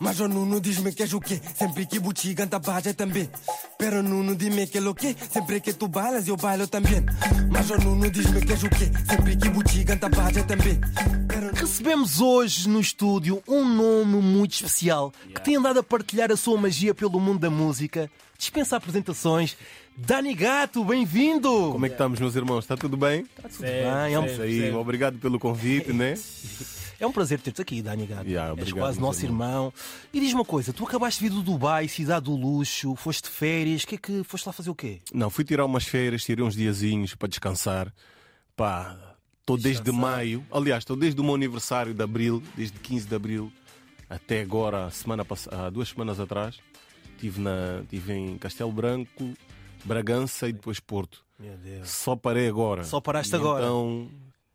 Mas o Nuno diz-me que és o quê? Sempre que Buchi canta baja também. Pero Nuno diz-me que é o quê? Sempre que tu bailas eu bailo também. Mas o Nuno diz-me que és o quê? Sempre que Buchi canta baja também. Pero... Recebemos hoje no estúdio um nome muito especial que tem andado a partilhar a sua magia pelo mundo da música. Dispensa apresentações. Dani Gato, bem-vindo! Como é que estamos, meus irmãos? Está tudo bem? Tudo bem? É um, Isso aí, obrigado pelo convite, né? é um prazer ter-te aqui, Dani Gato. Yeah, És obrigado, quase meu nosso irmão. E diz-me uma coisa: tu acabaste de vir do Dubai, cidade do luxo, foste de férias, que é que foste lá fazer o quê? Não, fui tirar umas férias, tirei uns diazinhos para descansar. Pá, estou desde maio. Aliás, estou desde o meu aniversário de abril, desde 15 de abril até agora, semana há duas semanas atrás. Estive na... tive em Castelo Branco, Bragança e depois Porto. Só parei agora. Só paraste E agora. Então,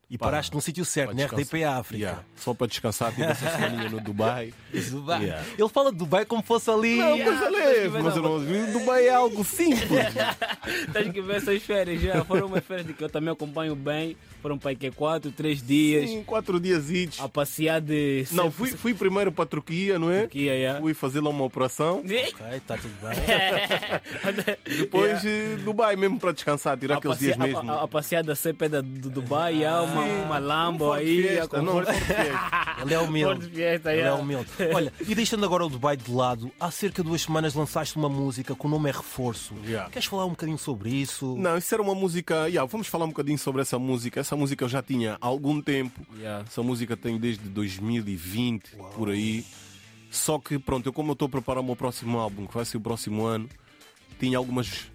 E Pá, paraste no sítio certo, para na. RDP África. yeah, só para descansar, tive essa semaninha no Dubai. Dubai. Yeah. Ele fala de Dubai como fosse ali. Não, coisa leve, mas irmãos, Dubai é algo simples. Tens que ver essas férias já. Foram umas férias que eu também acompanho bem. Foram para é quatro, três dias. Sim, quatro dias. A passear de. Não, fui, fui primeiro para a Turquia, não é? Turquia, yeah. Fui fazer lá uma operação. Ok, está tudo bem. Depois eh, Dubai mesmo para descansar, tirar A, aqueles passear, dias mesmo. a, a, a passeada sempre da, do Dubai, há uma, uma Lambo Forte aí. fiesta, a não. Ele é humilde. Fiesta, Ele é yeah. humilde. Olha, e deixando agora o Dubai de lado, há cerca de duas semanas lançaste uma música que o nome é Reforço. Yeah. Queres falar um bocadinho sobre isso? Não, isso era uma música. Yeah, vamos falar um bocadinho sobre essa música. Essa música eu já tinha há algum tempo. Yeah. Essa música tem desde 2020, por aí. Só que, pronto, eu como eu estou a preparar o meu próximo álbum, que vai ser o próximo ano, tinha algumas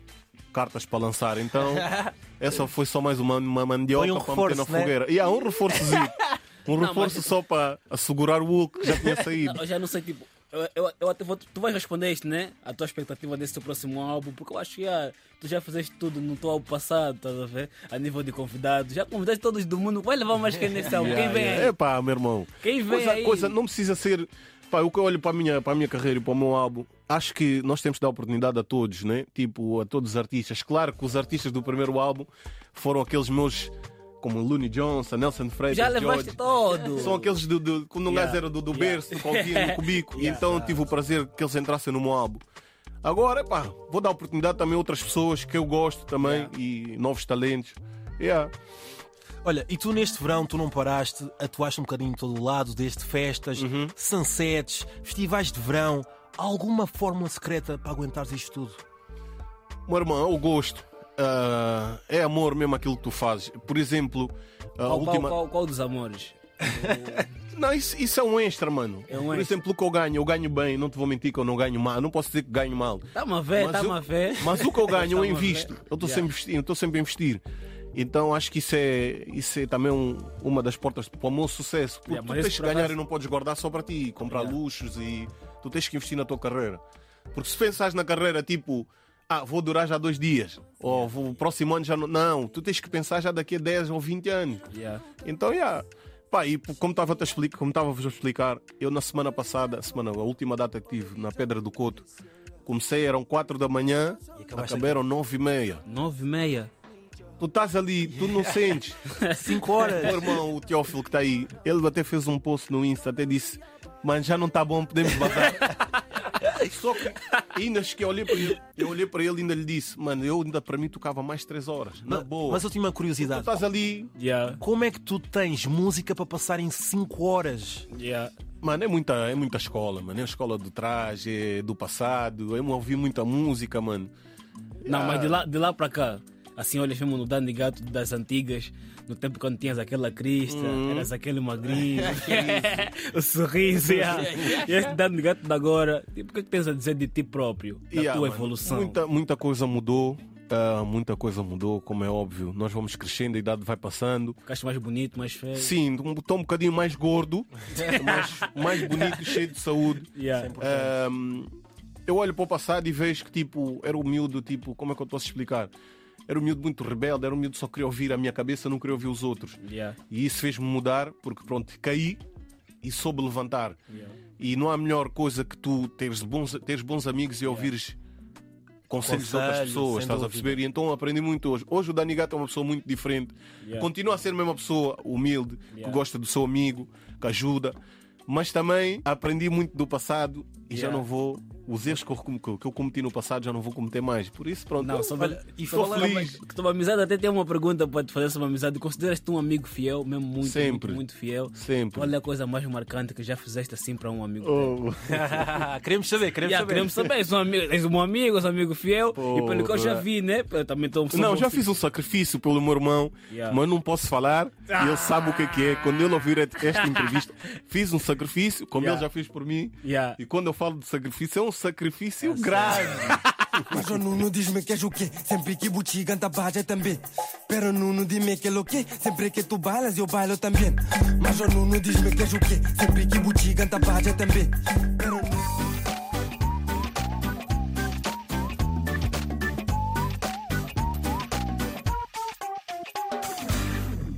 cartas para lançar. Então, essa foi só mais uma, uma mandioca Foi um para meter na reforço, né? fogueira. E há um reforçozinho. Um Não, reforço mas- só para assegurar o Hulk que já tinha saído. Eu já não sei, tipo. Eu, eu, eu até vou, tu vais responder isto, né? A tua expectativa desse teu próximo álbum, porque eu acho que já, tu já fizeste tudo no teu álbum passado, estás a ver? A nível de convidados, já convidaste todos do mundo, vai levar mais quem nesse álbum? Quem vem aí? É pá, meu irmão. Quem vem coisa, aí? coisa não precisa ser. Pá, o que eu olho para a, minha, para a minha carreira e para o meu álbum, acho que nós temos de dar oportunidade a todos, né? Tipo, a todos os artistas. Claro que os artistas do primeiro álbum foram aqueles meus, como Looney Johnson, Nelson Freitas, Já levaste George. todo. São aqueles do, do, quando um Yeah. gajo era do, do Yeah. berço, do calvinho, no cubico. E então tive o prazer que eles entrassem no meu álbum. Agora, pá, vou dar oportunidade também a outras pessoas que eu gosto também e novos talentos. Yeah. Olha, e tu neste verão, tu não paraste, atuaste um bocadinho em todo o lado, desde festas, Uhum. sunsets, festivais de verão. Há alguma fórmula secreta para aguentares isto tudo? Meu irmão, é o gosto. Ah, é amor mesmo aquilo que tu fazes. Por exemplo, a Qual, última. qual, qual, qual dos amores? Não, isso, isso é um extra, mano. É um Por extra. exemplo, o que eu ganho, eu ganho bem, não te vou mentir que eu não ganho mal. Eu Não posso dizer que ganho mal. Tá-me a ver, Mas tá-me eu- a ver. Mas o que eu ganho, eu Tá-me a invisto. Eu estou Yeah. sempre, a investir, eu estou sempre a investir. Então acho que isso é, isso é também um- uma das portas para o meu sucesso. Porque Yeah, tu tens que ganhar acaso- e não podes guardar só para ti, comprar Yeah. luxos e tu tens que investir na tua carreira. Porque se pensares na carreira tipo, ah, vou durar já dois dias, ou vou, o próximo ano já não. Não, tu tens que pensar já daqui a 10 ou 20 anos. Yeah. Então, yeah. Pá, e como estava a explicar, como estava a explicar, eu na semana passada, a semana, a última data que tive na Pedra do Coto, comecei, eram 4 da manhã, acabaram 9 e meia. Nove e meia. Tu estás ali, tu não sentes. Cinco horas. O irmão, o Teófilo que está aí, ele até fez um post no Insta, até disse, mas já não está bom, podemos bazar. Só que ainda que eu olhei para ele, eu olhei para ele e ainda lhe disse, mano, eu ainda para mim tocava mais 3 horas. Na boa. Mas eu tinha uma tu curiosidade. estás ali, Yeah. Como é que tu tens música para passar em 5 horas? Yeah. Mano, é muita, é muita escola, mano. É a escola do traje, é do passado. Eu ouvi muita música, mano. Não, Ah. mas de lá, de lá para cá, assim olhas mesmo no Danny Gato das antigas, no tempo quando tinhas aquela crista, Uhum. eras aquele magrinho, o sorriso, yeah. e este Danny Gato de agora, tipo, o que é que tens a dizer de ti próprio, da Yeah, tua mano, evolução? Muita, muita coisa mudou. ah, muita coisa mudou, como é óbvio. Nós vamos crescendo, a idade vai passando. Ficaste mais bonito, mais feio. Sim, estou um bocadinho mais gordo, mais, mais bonito, cheio de saúde. Yeah. Ahm, eu olho para o passado e vejo que tipo, era miúdo, tipo, como é que eu posso explicar? Era um miúdo muito rebelde, era um miúdo que só queria ouvir a minha cabeça, não queria ouvir os outros. Yeah. E isso fez-me mudar, porque pronto, caí e soube levantar. Yeah. E não há melhor coisa que tu teres bons, teres bons amigos e ouvires conselhos de outras pessoas, estás a dúvida. perceber? E então aprendi muito hoje. Hoje o Dani Gato é uma pessoa muito diferente. Yeah. Continua a ser a mesma pessoa, humilde, que Yeah. gosta do seu amigo, que ajuda. Mas também aprendi muito do passado e já Yeah. não vou. Os erros que eu, que eu cometi no passado já não vou cometer mais. Por isso, pronto. Não, eu- sobre, olha, e sobre, estou sobre, feliz. sobre uma amizade, até tem uma pergunta para te fazer sobre amizade. Consideras-te um amigo fiel, mesmo muito, Sempre. muito, muito fiel? Sempre. Qual é a coisa mais marcante que já fizeste assim para um amigo? Oh. queremos saber, queremos Yeah, saber. queremos saber, és um amigo, és um amigo, és um amigo fiel e pelo que eu já vi, né? Eu também estou Não, já fiz um sacrifício pelo meu irmão, Yeah. mas não posso falar. E ele sabe o que é que é. Quando ele ouvir esta entrevista, fiz um sacrifício, como Yeah. ele já fez por mim. Yeah. E quando eu falo de sacrifício, é um sacrifício grave. Mas o Nuno diz-me que és o quê? Sempre que Buchi canta baja também. Pero Nuno diz-me que é o quê? Sempre que tu bailas eu bailo também. Mas o Nuno diz-me que és o quê? Sempre que Buchi canta baja também. Pero Nuno...